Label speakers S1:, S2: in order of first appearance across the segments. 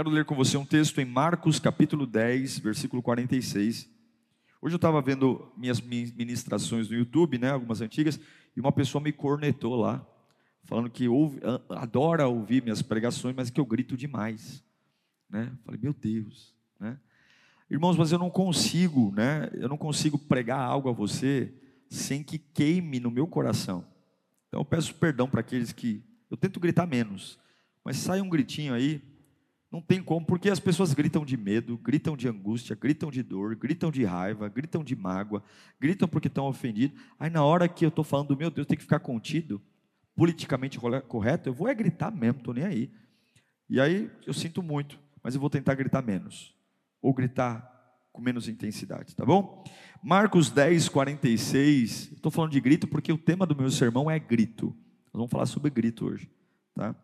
S1: Quero ler com você um texto em Marcos capítulo 10, versículo 46. Hoje eu estava vendo minhas ministrações no YouTube, né, algumas antigas, e uma pessoa me cornetou lá, falando que ouve, adora ouvir minhas pregações, mas que eu grito demais. Né? Falei, meu Deus. Né? Irmãos, mas eu não consigo, né? eu não consigo pregar algo a você sem que queime no meu coração. Então eu peço perdão para aqueles que. Eu tento gritar menos, mas sai um gritinho aí, não tem como, porque as pessoas gritam de medo, gritam de angústia, gritam de dor, gritam de raiva, gritam de mágoa, gritam porque estão ofendidos. Aí na hora que eu estou falando, meu Deus, tem que ficar contido, politicamente correto, eu vou é gritar mesmo, estou nem aí. E aí eu sinto muito, mas eu vou tentar gritar menos, ou gritar com menos intensidade, tá bom? Marcos 10, 46, estou falando de grito porque o tema do meu sermão é grito. Nós vamos falar sobre grito hoje, tá?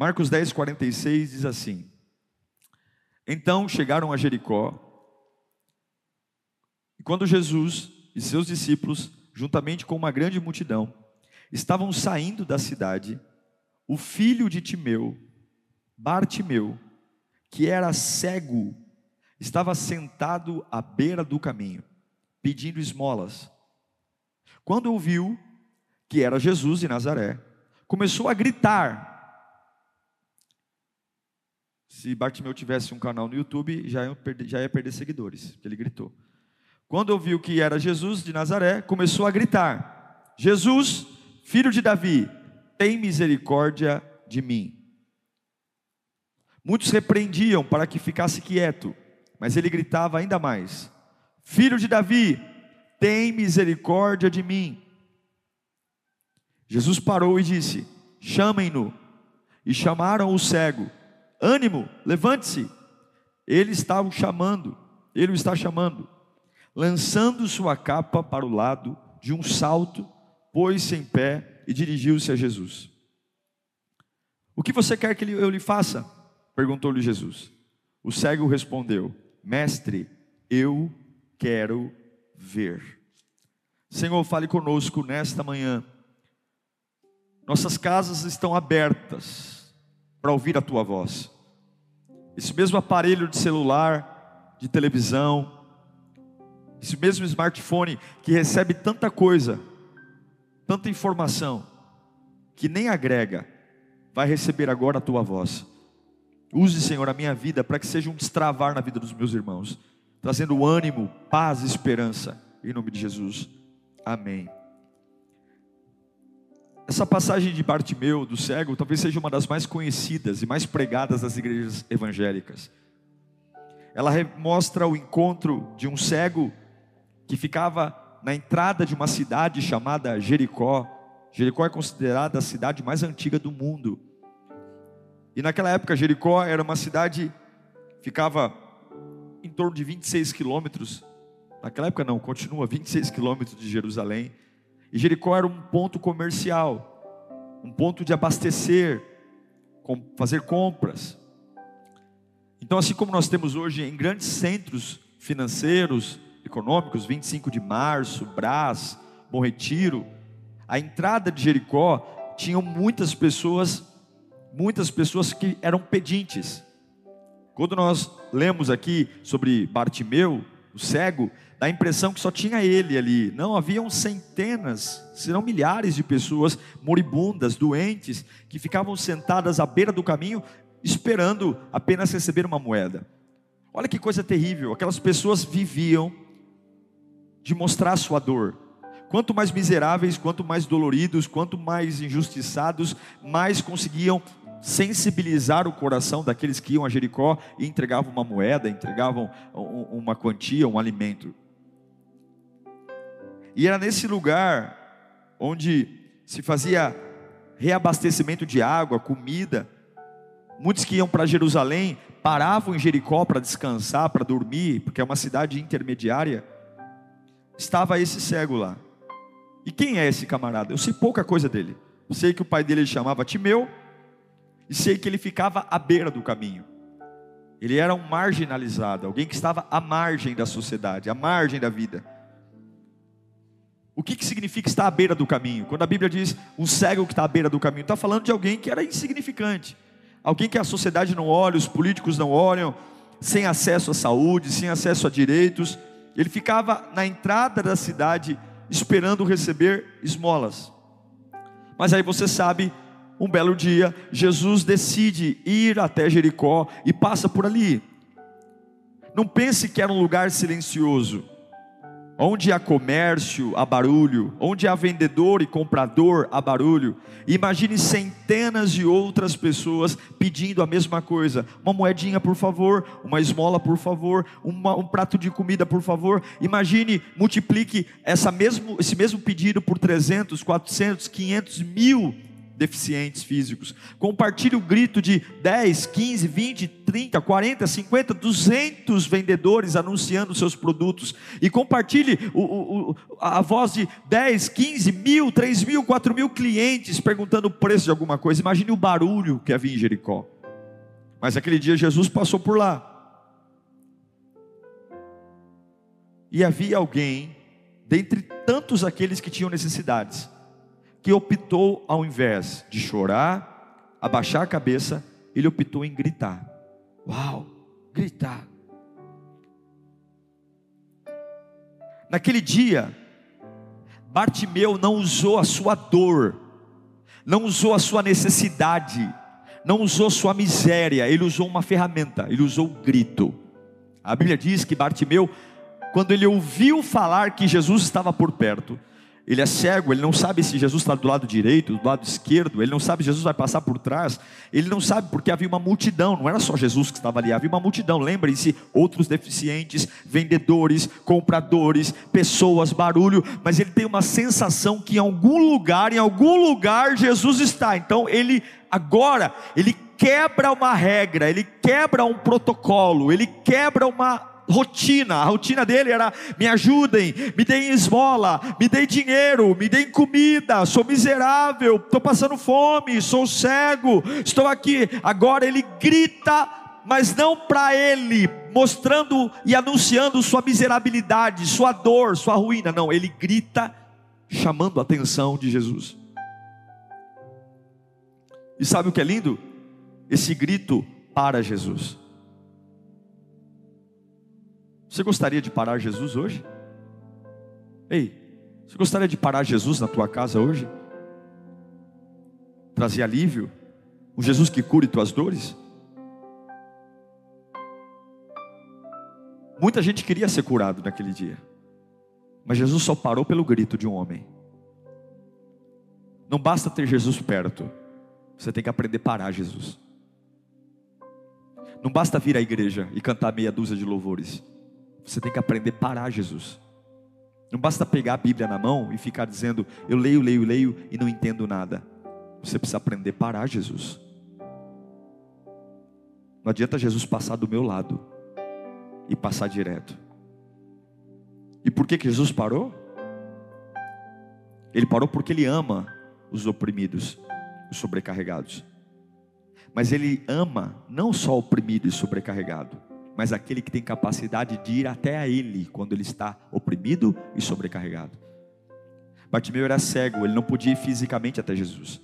S1: Marcos 10, 46 diz assim: Então chegaram a Jericó, e quando Jesus e seus discípulos, juntamente com uma grande multidão, estavam saindo da cidade, o filho de Timeu, Bartimeu, que era cego, estava sentado à beira do caminho, pedindo esmolas. Quando ouviu que era Jesus de Nazaré, começou a gritar: se Bartimeu tivesse um canal no YouTube, já ia perder, já ia perder seguidores, ele gritou. Quando ouviu que era Jesus de Nazaré, começou a gritar: Jesus, filho de Davi, tem misericórdia de mim. Muitos repreendiam para que ficasse quieto, mas ele gritava ainda mais: Filho de Davi, tem misericórdia de mim. Jesus parou e disse: Chamem-no. E chamaram o cego ânimo, levante-se. Ele está o chamando, ele o está chamando. Lançando sua capa para o lado, de um salto, pôs-se em pé e dirigiu-se a Jesus. O que você quer que eu lhe faça? perguntou-lhe Jesus. O cego respondeu: Mestre, eu quero ver. Senhor, fale conosco nesta manhã. Nossas casas estão abertas para ouvir a tua voz. Esse mesmo aparelho de celular, de televisão, esse mesmo smartphone que recebe tanta coisa, tanta informação, que nem agrega, vai receber agora a tua voz. Use, Senhor, a minha vida para que seja um destravar na vida dos meus irmãos, trazendo ânimo, paz e esperança, em nome de Jesus. Amém. Essa passagem de Bartimeu, do cego, talvez seja uma das mais conhecidas e mais pregadas das igrejas evangélicas. Ela mostra o encontro de um cego que ficava na entrada de uma cidade chamada Jericó. Jericó é considerada a cidade mais antiga do mundo. E naquela época, Jericó era uma cidade, ficava em torno de 26 quilômetros. Naquela época, não, continua 26 quilômetros de Jerusalém. E Jericó era um ponto comercial, um ponto de abastecer, fazer compras. Então, assim como nós temos hoje em grandes centros financeiros, econômicos, 25 de março, Brás, Bom Retiro, a entrada de Jericó tinham muitas pessoas, muitas pessoas que eram pedintes. Quando nós lemos aqui sobre Bartimeu, o cego, dá a impressão que só tinha ele ali. Não, haviam centenas, se não milhares de pessoas moribundas, doentes, que ficavam sentadas à beira do caminho, esperando apenas receber uma moeda. Olha que coisa terrível, aquelas pessoas viviam de mostrar sua dor. Quanto mais miseráveis, quanto mais doloridos, quanto mais injustiçados, mais conseguiam sensibilizar o coração daqueles que iam a Jericó e entregavam uma moeda, entregavam uma quantia, um alimento. E era nesse lugar onde se fazia reabastecimento de água, comida, Muitos que iam para Jerusalém paravam em Jericó para descansar, para dormir, porque é uma cidade intermediária. Estava esse cego lá. E quem é esse camarada? Eu sei pouca coisa dele. sei que o pai dele chamava Timeu, e sei que ele ficava à beira do caminho. Ele era um marginalizado, alguém que estava à margem da sociedade, à margem da vida. O que, que significa estar à beira do caminho? Quando a Bíblia diz um cego que está à beira do caminho, está falando de alguém que era insignificante, alguém que a sociedade não olha, os políticos não olham, sem acesso à saúde, sem acesso a direitos. Ele ficava na entrada da cidade esperando receber esmolas. Mas aí você sabe um belo dia, Jesus decide ir até Jericó e passa por ali. Não pense que era um lugar silencioso. Onde há comércio, há barulho. Onde há vendedor e comprador, há barulho. Imagine centenas de outras pessoas pedindo a mesma coisa: uma moedinha, por favor, uma esmola, por favor, uma, um prato de comida, por favor. Imagine, multiplique essa mesmo, esse mesmo pedido por 300, 400, 500 mil deficientes físicos. Compartilhe o grito de 10, 15, 20, 30, 40, 50, 200 vendedores anunciando seus produtos. E compartilhe o, o, a voz de 10, 15, mil, 3 mil, 4 mil clientes perguntando o preço de alguma coisa. Imagine o barulho que havia em Jericó. Mas aquele dia Jesus passou por lá. E havia alguém, dentre tantos aqueles que tinham necessidades, que optou, ao invés de chorar, abaixar a cabeça, ele optou em gritar. Uau, gritar. Naquele dia, Bartimeu não usou a sua dor, não usou a sua necessidade, não usou sua miséria, ele usou uma ferramenta, ele usou o grito. A Bíblia diz que Bartimeu, quando ele ouviu falar que Jesus estava por perto, ele é cego, ele não sabe se Jesus está do lado direito, do lado esquerdo, ele não sabe se Jesus vai passar por trás, ele não sabe porque havia uma multidão, não era só Jesus que estava ali, havia uma multidão, lembrem-se, outros deficientes, vendedores, compradores, pessoas, barulho, mas ele tem uma sensação que em algum lugar, em algum lugar Jesus está, então ele agora, ele quebra uma regra, ele quebra um protocolo, ele quebra uma rotina. A rotina dele era: me ajudem, me deem esmola, me deem dinheiro, me deem comida. Sou miserável, estou passando fome, sou cego, estou aqui. Agora ele grita, mas não para ele, mostrando e anunciando sua miserabilidade, sua dor, sua ruína. Não, ele grita, chamando a atenção de Jesus. E sabe o que é lindo? Esse grito para Jesus. Você gostaria de parar Jesus hoje? Ei, você gostaria de parar Jesus na tua casa hoje? Trazer alívio? Um Jesus que cure tuas dores? Muita gente queria ser curado naquele dia, mas Jesus só parou pelo grito de um homem. Não basta ter Jesus perto, você tem que aprender a parar Jesus. Não basta vir à igreja e cantar meia dúzia de louvores. Você tem que aprender a parar Jesus. Não basta pegar a Bíblia na mão e ficar dizendo, eu leio, leio, leio e não entendo nada. Você precisa aprender a parar Jesus. Não adianta Jesus passar do meu lado e passar direto. E por que, que Jesus parou? Ele parou porque ele ama os oprimidos, os sobrecarregados. Mas ele ama não só oprimido e sobrecarregado, mas aquele que tem capacidade de ir até a Ele quando ele está oprimido e sobrecarregado. Bartimeu era cego, ele não podia ir fisicamente até Jesus.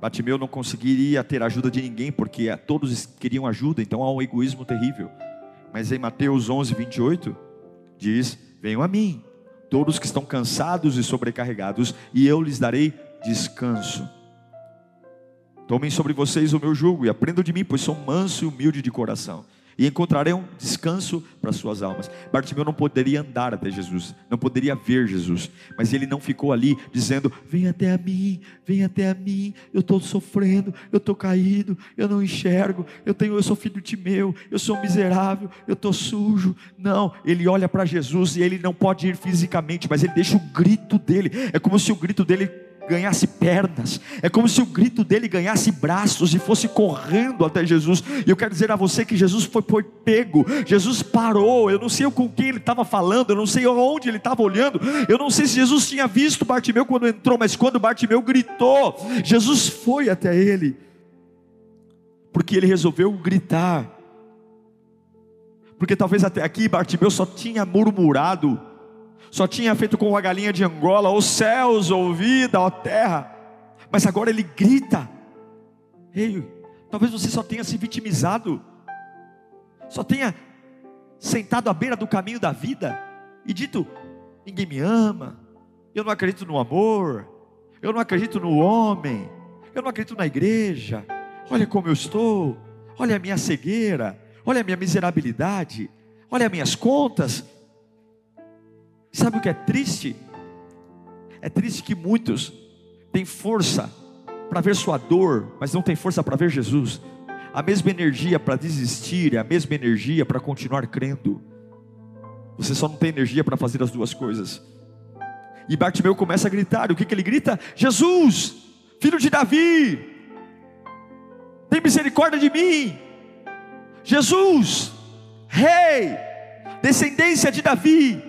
S1: Bartimeu não conseguiria ter ajuda de ninguém, porque todos queriam ajuda, então há um egoísmo terrível. Mas em Mateus 11, 28, diz: Venham a mim, todos que estão cansados e sobrecarregados, e eu lhes darei descanso. Tomem sobre vocês o meu jugo e aprendam de mim, pois sou manso e humilde de coração e encontrarão descanso para suas almas. Bartimeu não poderia andar até Jesus, não poderia ver Jesus, mas ele não ficou ali dizendo: Vem até a mim, vem até a mim, eu estou sofrendo, eu estou caído, eu não enxergo, eu tenho, eu sou filho de meu, eu sou miserável, eu estou sujo. Não, ele olha para Jesus e ele não pode ir fisicamente, mas ele deixa o grito dele, é como se o grito dele ganhasse pernas, é como se o grito dele ganhasse braços e fosse correndo até Jesus. E eu quero dizer a você que Jesus foi, foi pego, Jesus parou. Eu não sei com quem ele estava falando, eu não sei onde ele estava olhando, eu não sei se Jesus tinha visto Bartimeu quando entrou, mas quando Bartimeu gritou, Jesus foi até ele, porque ele resolveu gritar. Porque talvez até aqui Bartimeu só tinha murmurado, só tinha feito com a galinha de Angola, os céus, ouvida, ó terra. Mas agora ele grita. Ei, talvez você só tenha se vitimizado, só tenha sentado à beira do caminho da vida e dito: ninguém me ama, eu não acredito no amor, eu não acredito no homem, eu não acredito na igreja. Olha como eu estou, olha a minha cegueira, olha a minha miserabilidade, olha as minhas contas. Sabe o que é triste? É triste que muitos têm força para ver sua dor, mas não têm força para ver Jesus. A mesma energia para desistir, a mesma energia para continuar crendo. Você só não tem energia para fazer as duas coisas. E Bartimeu começa a gritar. O que, que ele grita? Jesus, filho de Davi, tem misericórdia de mim. Jesus, rei, descendência de Davi,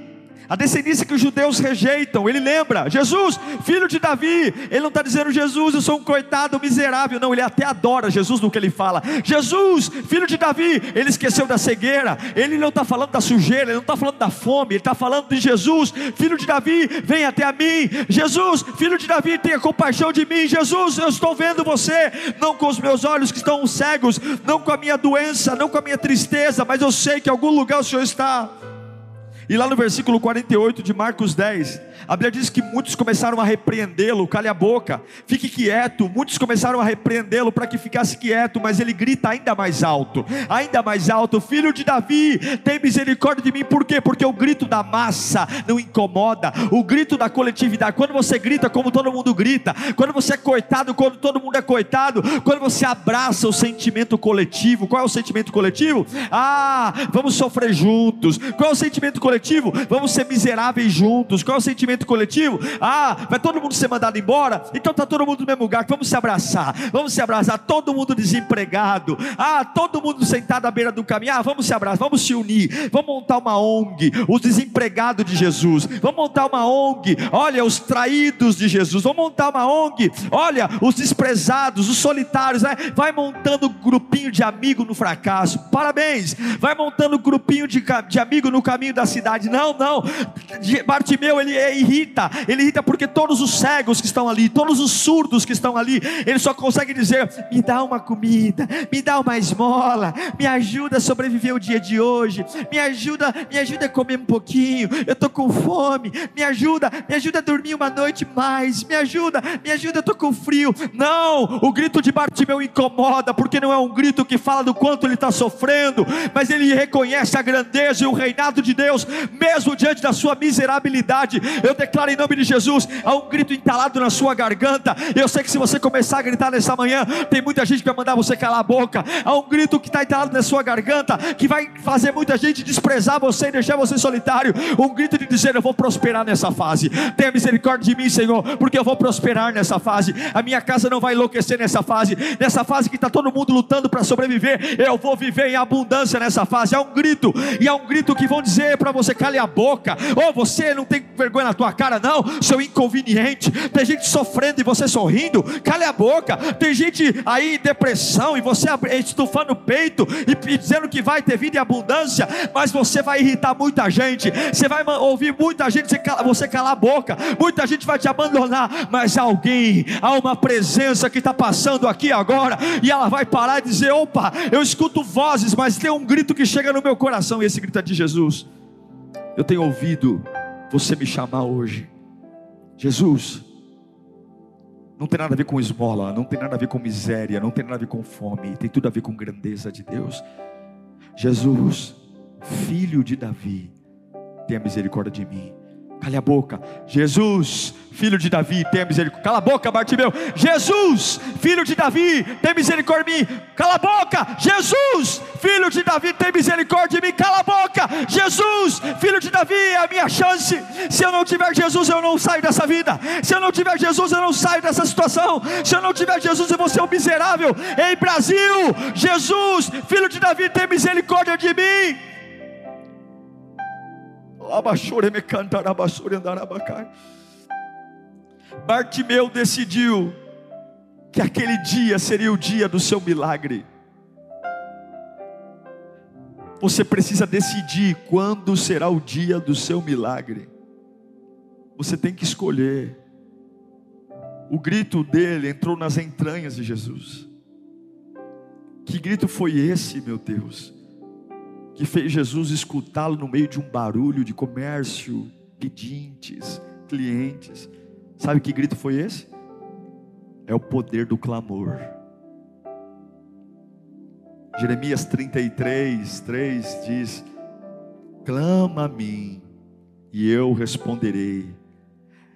S1: a descendência que os judeus rejeitam, ele lembra, Jesus, filho de Davi, ele não está dizendo Jesus, eu sou um coitado miserável, não, ele até adora Jesus no que ele fala, Jesus, filho de Davi, ele esqueceu da cegueira, ele não está falando da sujeira, ele não está falando da fome, ele está falando de Jesus, filho de Davi, vem até a mim, Jesus, filho de Davi, tenha compaixão de mim, Jesus, eu estou vendo você, não com os meus olhos que estão cegos, não com a minha doença, não com a minha tristeza, mas eu sei que em algum lugar o Senhor está. E lá no versículo 48 de Marcos 10, a Bíblia diz que muitos começaram a repreendê-lo, cale a boca, fique quieto. Muitos começaram a repreendê-lo para que ficasse quieto, mas ele grita ainda mais alto, ainda mais alto: Filho de Davi, tem misericórdia de mim, por quê? Porque o grito da massa não incomoda, o grito da coletividade, quando você grita como todo mundo grita, quando você é coitado, quando todo mundo é coitado, quando você abraça o sentimento coletivo, qual é o sentimento coletivo? Ah, vamos sofrer juntos, qual é o sentimento coletivo? Vamos ser miseráveis juntos. Qual é o sentimento coletivo? Ah, vai todo mundo ser mandado embora? Então está todo mundo no mesmo lugar. Vamos se abraçar. Vamos se abraçar. Todo mundo desempregado. Ah, todo mundo sentado à beira do caminho. Ah, vamos se abraçar. Vamos se unir. Vamos montar uma ONG. Os desempregados de Jesus. Vamos montar uma ONG. Olha, os traídos de Jesus. Vamos montar uma ONG. Olha, os desprezados, os solitários. Né? Vai montando grupinho de amigo no fracasso. Parabéns. Vai montando grupinho de, de amigo no caminho da cidade não, não. Bartimeu ele irrita, ele irrita porque todos os cegos que estão ali, todos os surdos que estão ali, ele só consegue dizer: me dá uma comida, me dá uma esmola, me ajuda a sobreviver o dia de hoje, me ajuda, me ajuda a comer um pouquinho, eu estou com fome, me ajuda, me ajuda a dormir uma noite mais, me ajuda, me ajuda, eu estou com frio. Não, o grito de Bartimeu incomoda, porque não é um grito que fala do quanto ele está sofrendo, mas ele reconhece a grandeza e o reinado de Deus, mesmo diante da sua miserabilidade. Eu declaro em nome de Jesus: há um grito entalado na sua garganta. Eu sei que se você começar a gritar nessa manhã, tem muita gente que vai mandar você calar a boca. Há um grito que está entalado na sua garganta, que vai fazer muita gente desprezar você e deixar você solitário. Um grito de dizer: Eu vou prosperar nessa fase. Tenha misericórdia de mim, Senhor, porque eu vou prosperar nessa fase. A minha casa não vai enlouquecer nessa fase. Nessa fase que está todo mundo lutando para sobreviver, eu vou viver em abundância nessa fase. Há um grito, e há um grito que vão dizer para você cale a boca. Ou oh, você não tem vergonha na tua cara, não, seu inconveniente. Tem gente sofrendo e você sorrindo, cale a boca. Tem gente aí em depressão e você estufando o peito e, dizendo que vai ter vida em abundância, mas você vai irritar muita gente. Você vai ouvir muita gente você calar a boca. Muita gente vai te abandonar, mas alguém, há uma presença que está passando aqui agora e ela vai parar e dizer: opa, eu escuto vozes, mas tem um grito que chega no meu coração e esse grito é de Jesus. Eu tenho ouvido você me chamar hoje. Jesus, não tem nada a ver com esmola, não tem nada a ver com miséria, não tem nada a ver com fome, tem tudo a ver com grandeza de Deus. Jesus, filho de Davi, tenha misericórdia de mim. Cale a boca. Jesus, filho de Davi, tenha misericórdia. Cala a boca, Bartimeu. Jesus, filho de Davi, tem misericórdia de mim. Cala a boca. Jesus, filho de Davi, tem misericórdia de mim. Cala a boca. Jesus, filho de Davi, é a minha chance. Se eu não tiver Jesus, eu não saio dessa vida. Se eu não tiver Jesus, eu não saio dessa situação. Se eu não tiver Jesus, eu vou ser um miserável. Ei, Brasil, Jesus, filho de Davi, tem misericórdia de mim. Bartimeu decidiu que aquele dia seria o dia do seu milagre. Você precisa decidir quando será o dia do seu milagre. Você tem que escolher. O grito dele entrou nas entranhas de Jesus. Que grito foi esse, meu Deus? Que fez Jesus escutá-lo no meio de um barulho de comércio, pedintes, clientes. Sabe que grito foi esse? É o poder do clamor. Jeremias 33, 3 diz: Clama a mim, e eu responderei,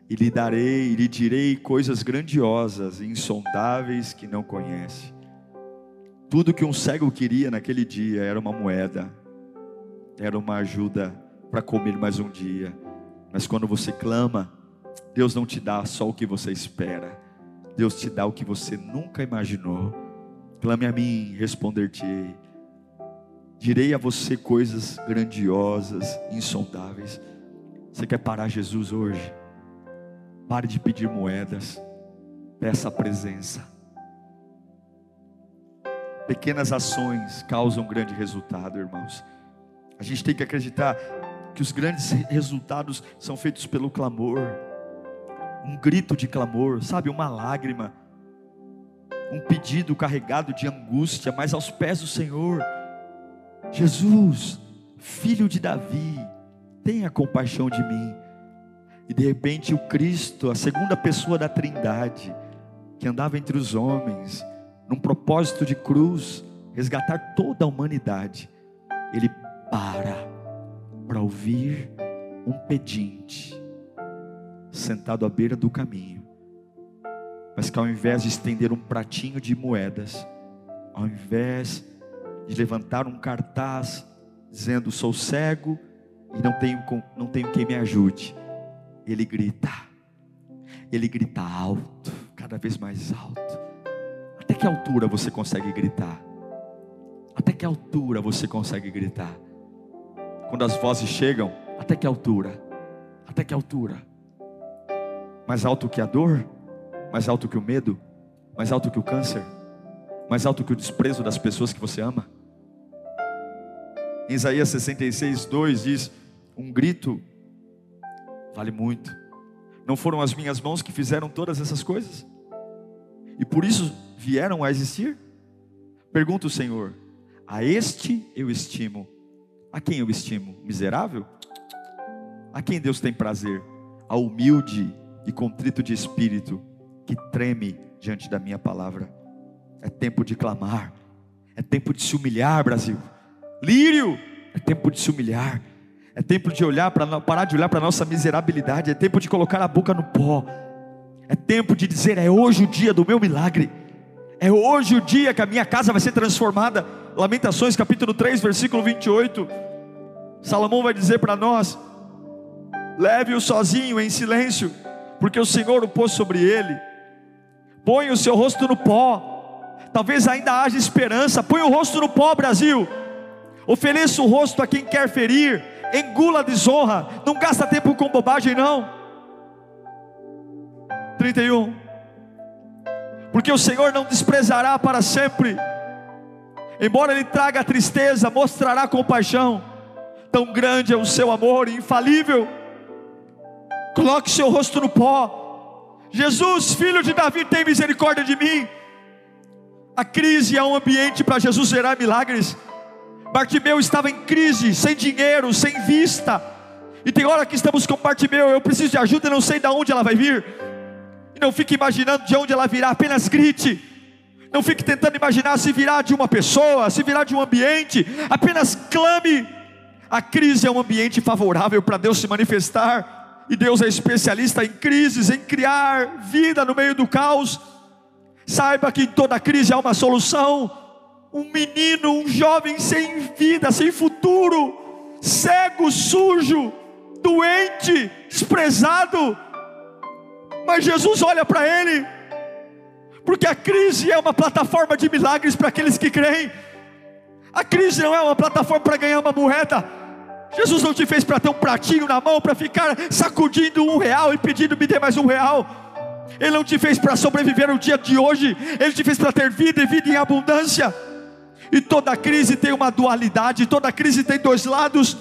S1: e lhe darei, e lhe direi coisas grandiosas e insondáveis que não conhece. Tudo que um cego queria naquele dia era uma moeda era uma ajuda para comer mais um dia. Mas quando você clama, Deus não te dá só o que você espera, Deus te dá o que você nunca imaginou. Clame a mim, responder-te-ei. Direi a você coisas grandiosas, insondáveis. Você quer parar Jesus hoje? Pare de pedir moedas, peça a presença. Pequenas ações causam grande resultado, irmãos. A gente tem que acreditar que os grandes resultados são feitos pelo clamor, um grito de clamor, sabe, uma lágrima, um pedido carregado de angústia, mas aos pés do Senhor. Jesus, filho de Davi, tenha compaixão de mim. E de repente o Cristo, a segunda pessoa da Trindade, que andava entre os homens, num propósito de cruz, resgatar toda a humanidade, ele para para ouvir um pedinte sentado à beira do caminho, mas que ao invés de estender um pratinho de moedas, ao invés de levantar um cartaz dizendo sou cego e não tenho, não tenho quem me ajude, ele grita, ele grita alto, cada vez mais alto. Até que altura você consegue gritar? Até que altura você consegue gritar? Quando as vozes chegam, até que altura? Até que altura? Mais alto que a dor? Mais alto que o medo? Mais alto que o câncer? Mais alto que o desprezo das pessoas que você ama? Em Isaías 66, 2 diz: Um grito vale muito. Não foram as minhas mãos que fizeram todas essas coisas? E por isso vieram a existir? Pergunta o Senhor: A este eu estimo a quem eu estimo? Miserável? A quem Deus tem prazer? A humilde e contrito de espírito, que treme diante da minha palavra. É tempo de clamar, é tempo de se humilhar, Brasil. Lírio, é tempo de se humilhar. É tempo de olhar para parar de olhar para a nossa miserabilidade, é tempo de colocar a boca no pó. É tempo de dizer: é hoje o dia do meu milagre. É hoje o dia que a minha casa vai ser transformada. Lamentações capítulo 3, versículo 28. Salomão vai dizer para nós: leve-o sozinho em silêncio, porque o Senhor o pôs sobre ele. Põe o seu rosto no pó. Talvez ainda haja esperança. Põe o rosto no pó, Brasil. Ofereça o rosto a quem quer ferir. Engula a desonra. Não gasta tempo com bobagem, não. 31. Porque o Senhor não desprezará para sempre. Embora Ele traga tristeza, mostrará compaixão Tão grande é o seu amor, infalível. Coloque seu rosto no pó. Jesus, filho de Davi, tem misericórdia de mim. A crise é um ambiente para Jesus gerar milagres. Bartimeu estava em crise, sem dinheiro, sem vista. E tem hora que estamos com Bartimeu, eu preciso de ajuda, não sei de onde ela vai vir. E não fique imaginando de onde ela virá, apenas grite. Não fique tentando imaginar se virá de uma pessoa, se virá de um ambiente. Apenas clame. A crise é um ambiente favorável para Deus se manifestar. e Deus é especialista em crises, em criar vida no meio do caos. Saiba que em toda crise há uma solução. Um menino, um jovem sem vida, sem futuro, cego, sujo, doente, desprezado. Mas Jesus olha para ele, porque a crise é uma plataforma de milagres para aqueles que creem. A crise não é uma plataforma para ganhar uma moeda. Jesus não te fez para ter um pratinho na mão, para ficar sacudindo um real e pedindo me dê mais um real. Ele não te fez para sobreviver no dia de hoje, Ele te fez para ter vida e vida em abundância. E toda crise tem uma dualidade, toda crise tem dois lados,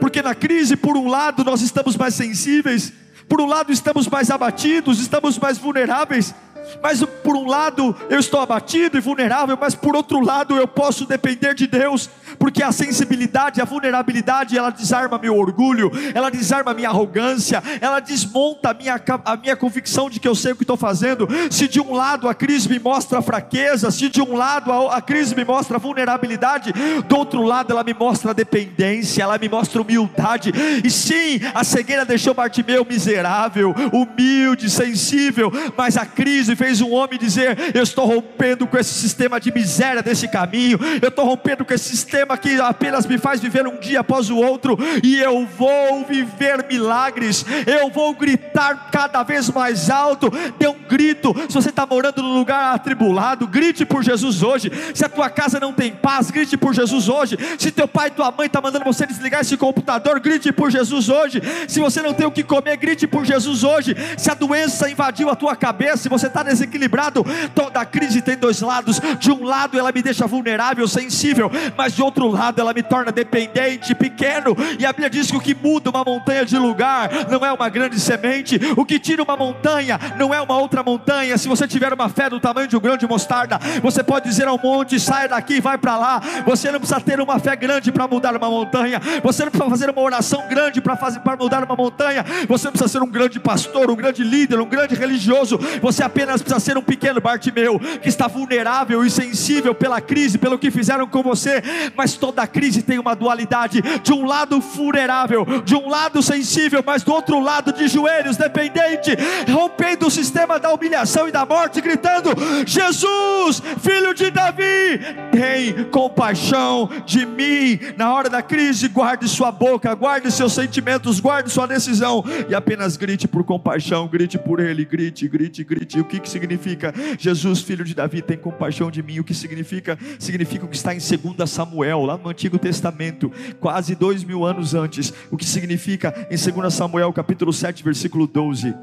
S1: porque na crise, por um lado, nós estamos mais sensíveis, por um lado, estamos mais abatidos, estamos mais vulneráveis, mas por um lado eu estou abatido e vulnerável, mas por outro lado eu posso depender de Deus, porque a sensibilidade, a vulnerabilidade, ela desarma meu orgulho, ela desarma minha arrogância, ela desmonta a minha, a minha convicção de que eu sei o que estou fazendo. Se de um lado a crise me mostra fraqueza, se de um lado a, a crise me mostra vulnerabilidade, do outro lado ela me mostra dependência, ela me mostra humildade. E sim, a cegueira deixou Bartimeu miserável, humilde, sensível, mas a crise fez um homem dizer: Eu estou rompendo com esse sistema de miséria desse caminho, eu estou rompendo com esse sistema que apenas me faz viver um dia após o outro, e eu vou viver milagres, eu vou gritar cada vez mais alto. Dê um grito. Se você está morando num lugar atribulado, grite por Jesus hoje. Se a tua casa não tem paz, grite por Jesus hoje. Se teu pai e tua mãe estão tá mandando você desligar esse computador, grite por Jesus hoje. Se você não tem o que comer, grite por Jesus hoje. Se a doença invadiu a tua cabeça, se você está desequilibrado. Toda crise tem dois lados. De um lado ela me deixa vulnerável, sensível, mas de outro lado ela me torna dependente, pequeno. E a Bíblia diz que o que muda uma montanha de lugar não é uma grande semente. O que tira uma montanha não é uma outra montanha. Se você tiver uma fé do tamanho de um grão de mostarda, você pode dizer ao monte: saia daqui vai para lá. Você não precisa ter uma fé grande para mudar uma montanha. Você não precisa fazer uma oração grande para mudar uma montanha. Você não precisa ser um grande pastor, um grande líder, um grande religioso. Você apenas precisa ser um pequeno Bartimeu, que está vulnerável e sensível pela crise, pelo que fizeram com você, mas toda crise tem uma dualidade: de um lado vulnerável, de um lado sensível, mas do outro lado de joelhos, dependente, rompendo o sistema da humilhação e da morte, gritando: Jesus, filho de Davi, tem compaixão de mim. Na hora da crise, guarde sua boca, guarde seus sentimentos, guarde sua decisão e apenas grite por compaixão, grite por Ele, grite, grite, grite. O que que significa? Jesus, filho de Davi, tem compaixão de mim. O que significa? Significa o que está em 2 Samuel, lá no Antigo Testamento, quase dois mil anos antes. O que significa em 2 Samuel, capítulo 7, versículo 12.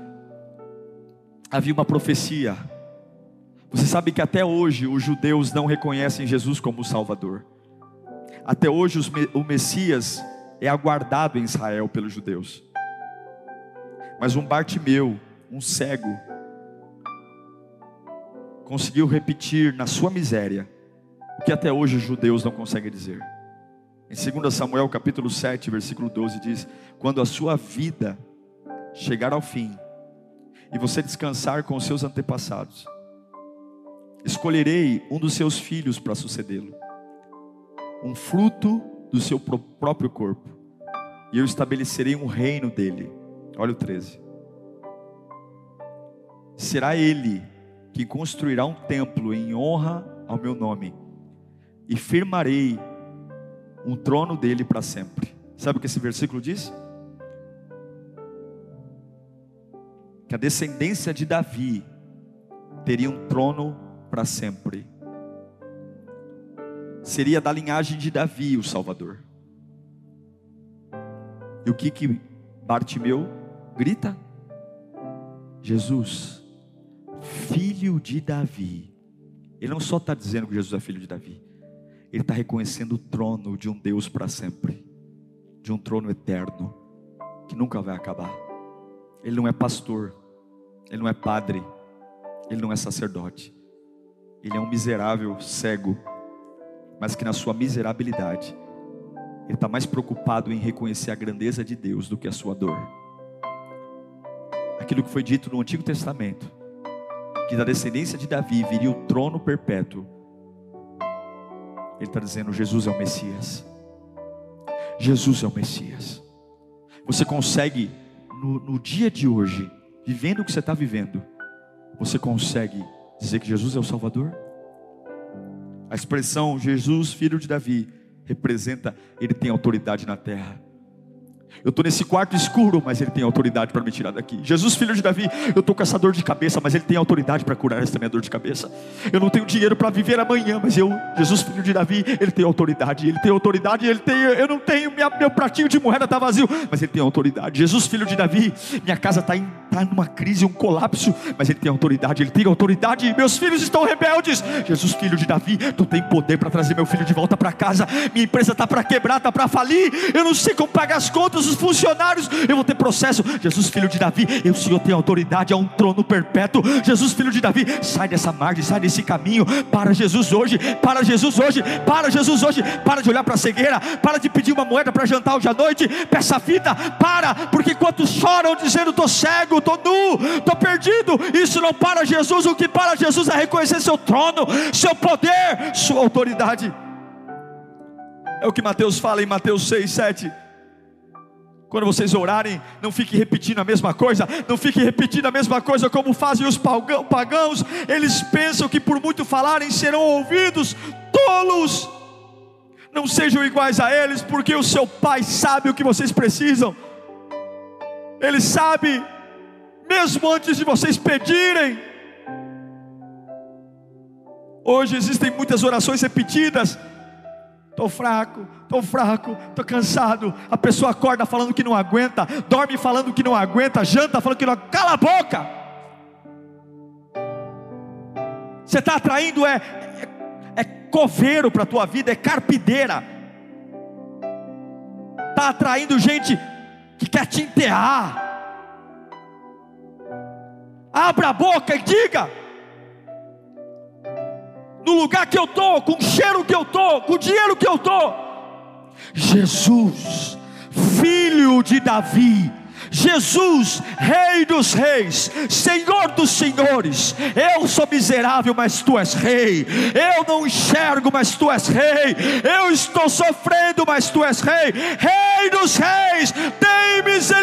S1: Havia uma profecia. Você sabe que até hoje os judeus não reconhecem Jesus como Salvador. Até hoje o Messias é aguardado em Israel pelos judeus. Mas um Bartimeu, um cego, conseguiu repetir na sua miséria o que até hoje os judeus não conseguem dizer. Em 2 Samuel capítulo 7, versículo 12 diz: "Quando a sua vida chegar ao fim e você descansar com os seus antepassados, escolherei um dos seus filhos para sucedê-lo, um fruto do seu próprio corpo, e eu estabelecerei um reino dele." Olha o 13. Será ele que construirá um templo em honra ao meu nome, e firmarei um trono dele para sempre. Sabe o que esse versículo diz? Que a descendência de Davi teria um trono para sempre. Seria da linhagem de Davi o Salvador. E o que que Bartimeu grita? Jesus filho de Davi. Ele não só está dizendo que Jesus é filho de Davi, ele está reconhecendo o trono de um Deus para sempre, de um trono eterno, que nunca vai acabar. Ele não é pastor, ele não é padre, ele não é sacerdote, ele é um miserável cego, mas que na sua miserabilidade, ele está mais preocupado em reconhecer a grandeza de Deus do que a sua dor. Aquilo que foi dito no Antigo Testamento, que da descendência de Davi viria o trono perpétuo. Ele está dizendo: Jesus é o Messias. Jesus é o Messias. Você consegue no, no dia de hoje, vivendo o que você está vivendo, você consegue dizer que Jesus é o Salvador? A expressão Jesus, filho de Davi, representa, ele tem autoridade na terra. Eu estou nesse quarto escuro, mas Ele tem autoridade para me tirar daqui. Jesus, filho de Davi, eu estou com essa dor de cabeça, mas Ele tem autoridade para curar essa minha dor de cabeça. Eu não tenho dinheiro para viver amanhã, mas eu, Jesus, filho de Davi, Ele tem autoridade. Ele tem autoridade, Ele tem. Eu não tenho, minha, meu pratinho de moeda está vazio, mas Ele tem autoridade. Jesus, filho de Davi, minha casa está em está numa crise, um colapso, mas Ele tem autoridade, Ele tem autoridade. Meus filhos estão rebeldes. Jesus, filho de Davi, tu tem poder para trazer meu filho de volta para casa. Minha empresa está para quebrar, está para falir. Eu não sei como pagar as contas, os funcionários. Eu vou ter processo. Jesus, filho de Davi, eu, Senhor, tenho autoridade, é um trono perpétuo. Jesus, filho de Davi, sai dessa margem, sai desse caminho. Para Jesus hoje, para Jesus hoje, para Jesus hoje. Para de olhar para a cegueira, para de pedir uma moeda para jantar hoje à noite. Peça fita, para, porque quantos choram dizendo: estou cego, estou nu, estou perdido. Isso não para Jesus. O que para Jesus é reconhecer seu trono, seu poder, sua autoridade. É o que Mateus fala em Mateus 6, 7. Quando vocês orarem, não fiquem repetindo a mesma coisa, não fiquem repetindo a mesma coisa como fazem os pagãos. Eles pensam que por muito falarem serão ouvidos, tolos. Não sejam iguais a eles, porque o seu Pai sabe o que vocês precisam. Ele sabe mesmo antes de vocês pedirem. Hoje existem muitas orações repetidas. Estou fraco, estou fraco, estou cansado. A pessoa acorda falando que não aguenta, dorme falando que não aguenta, janta falando que não Cala a boca! Você está atraindo é, é, é coveiro para a tua vida, é carpideira. Está atraindo gente que quer te enterrar. Abra a boca e diga. No lugar que eu estou, com o cheiro que eu estou, com o dinheiro que eu estou. Jesus, filho de Davi, Jesus, Rei dos Reis, Senhor dos Senhores. Eu sou miserável, mas tu és Rei. Eu não enxergo, mas tu és Rei. Eu estou sofrendo, mas tu és Rei. Rei dos Reis, tem misericórdia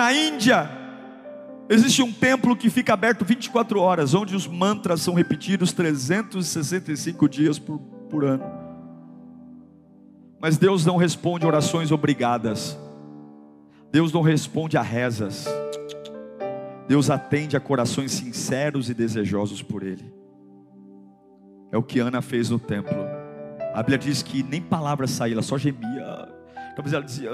S1: Na Índia, existe um templo que fica aberto 24 horas, onde os mantras são repetidos 365 dias por, por ano. Mas Deus não responde orações obrigadas, Deus não responde a rezas, Deus atende a corações sinceros e desejosos por Ele. É o que Ana fez no templo. A Bíblia diz que nem palavras saíram, ela só gemia. Talvez ela dizia.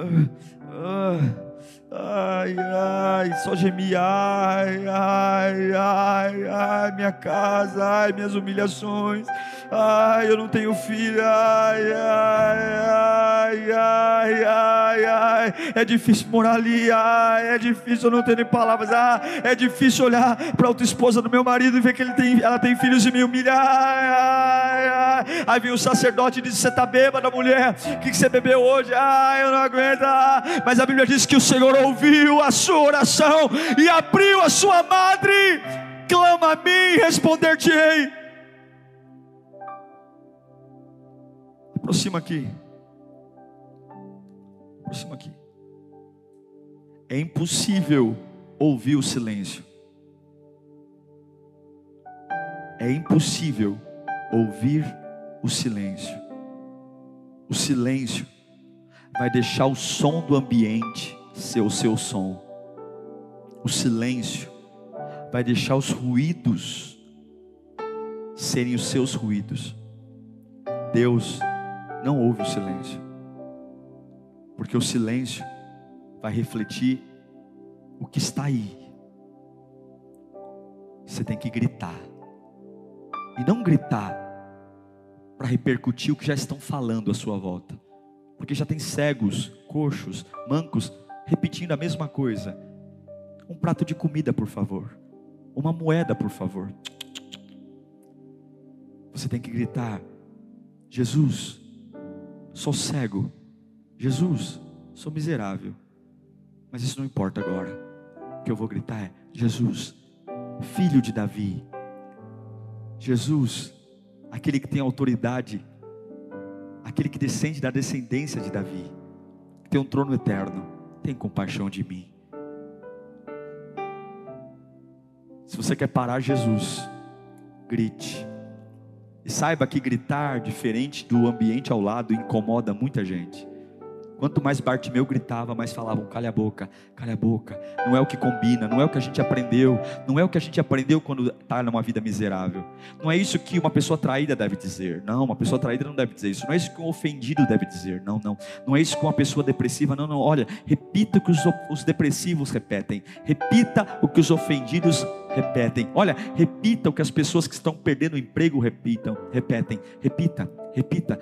S1: Ah, ah. Ai, ai, só gemia, ai, ai, ai, ai, minha casa, ai, minhas humilhações, ai, eu não tenho filho, ai, ai, ai, ai, ai, ai, é difícil morar ali, ai, é difícil, eu não tenho nem palavras, ah, é difícil olhar para outra esposa do meu marido e ver que ele tem, ela tem filhos e me humilhar, ai, ai, ai, aí vem o sacerdote e diz, você está bêbada mulher, o que, que você bebeu hoje? Ai, eu não aguento, ah. mas a Bíblia diz que o Senhor ouviu a sua oração e abriu a sua madre. Clama a mim, responder-te-ei. Aproxima aqui. Aproxima aqui. É impossível ouvir o silêncio. É impossível ouvir o silêncio. O silêncio vai deixar o som do ambiente ser o seu som. O silêncio vai deixar os ruídos serem os seus ruídos. Deus não ouve o silêncio, porque o silêncio vai refletir o que está aí. Você tem que gritar, e não gritar para repercutir o que já estão falando à sua volta, porque já tem cegos, coxos, mancos repetindo a mesma coisa. Um prato de comida, por favor. Uma moeda, por favor. Você tem que gritar: Jesus, sou cego. Jesus, sou miserável. Mas isso não importa agora. O que eu vou gritar é: Jesus, filho de Davi. Jesus, aquele que tem autoridade, aquele que descende da descendência de Davi, que tem um trono eterno, tem compaixão de mim. Se você quer parar Jesus, grite. E saiba que gritar diferente do ambiente ao lado incomoda muita gente. Quanto mais Bartimeu gritava, mais falavam: calha a boca, calha a boca. Não é o que combina, não é o que a gente aprendeu, não é o que a gente aprendeu quando está numa vida miserável. Não é isso que uma pessoa traída deve dizer. Não, uma pessoa traída não deve dizer isso. Não é isso que um ofendido deve dizer. Não, não. Não é isso que uma pessoa depressiva. Não, não. Olha, repita o que os, os depressivos repetem. Repita o que os ofendidos repetem. Olha, repita o que as pessoas que estão perdendo o emprego repitam, repetem. Repita, repita.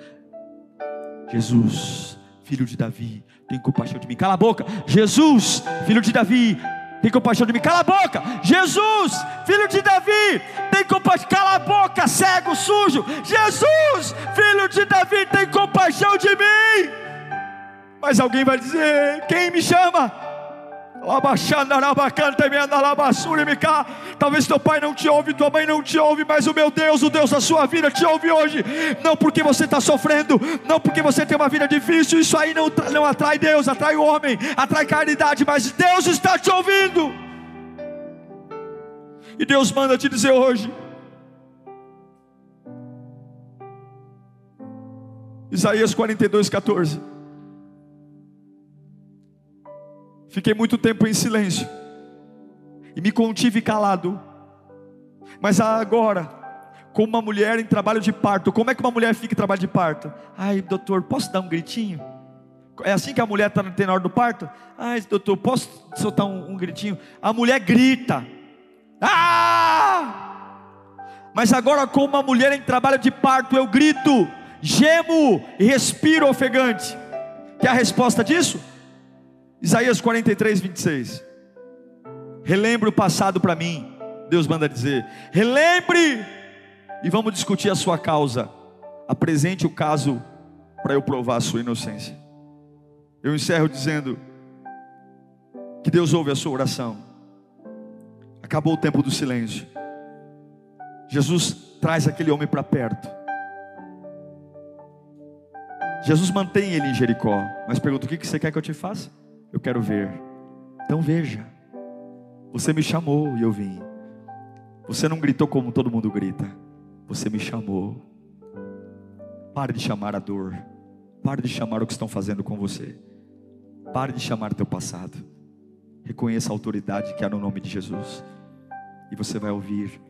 S1: Jesus filho de Davi, tem compaixão de mim. Cala a boca. Jesus, filho de Davi, tem compaixão de mim. Cala a boca. Jesus, filho de Davi, tem compaixão. Cala a boca, cego, sujo. Jesus, filho de Davi, tem compaixão de mim. Mas alguém vai dizer: Quem me chama? Talvez teu pai não te ouve, tua mãe não te ouve, mas o meu Deus, o Deus da sua vida, te ouve hoje. Não porque você está sofrendo, não porque você tem uma vida difícil, isso aí não, não atrai Deus, atrai o homem, atrai caridade, mas Deus está te ouvindo. E Deus manda te dizer hoje. Isaías 42, 14. Fiquei muito tempo em silêncio e me contive calado. Mas agora, como uma mulher em trabalho de parto, como é que uma mulher fica em trabalho de parto? Ai, doutor, posso dar um gritinho? É assim que a mulher está na hora do parto? Ai, doutor, posso soltar um, um gritinho? A mulher grita. Ah! Mas agora, como uma mulher em trabalho de parto, eu grito, gemo e respiro ofegante. Quer a resposta disso? Isaías 43, 26. Relembre o passado para mim. Deus manda dizer: relembre e vamos discutir a sua causa. Apresente o caso para eu provar a sua inocência. Eu encerro dizendo que Deus ouve a sua oração. Acabou o tempo do silêncio. Jesus traz aquele homem para perto. Jesus mantém ele em Jericó, mas pergunta: o que você quer que eu te faça? Eu quero ver. Então veja. Você me chamou e eu vim. Você não gritou como todo mundo grita. Você me chamou. Pare de chamar a dor. Pare de chamar o que estão fazendo com você. Pare de chamar teu passado. Reconheça a autoridade que há no nome de Jesus. E você vai ouvir,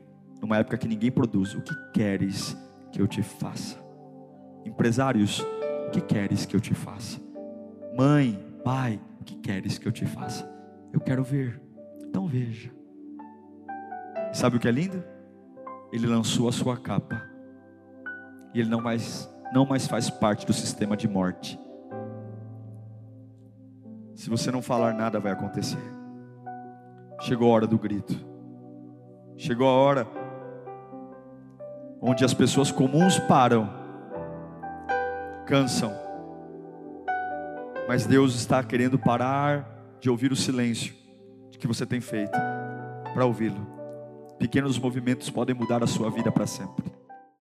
S1: numa época que ninguém produz, o que queres que eu te faça? Empresários, o que queres que eu te faça? Mãe, pai, que queres que eu te faça? Eu quero ver. Então veja. Sabe o que é lindo? Ele lançou a sua capa. E ele não mais, não mais faz parte do sistema de morte. Se você não falar nada, vai acontecer. Chegou a hora do grito. Chegou a hora onde as pessoas comuns param, cansam mas Deus está querendo parar de ouvir o silêncio que você tem feito para ouvi-lo. Pequenos movimentos podem mudar a sua vida para sempre.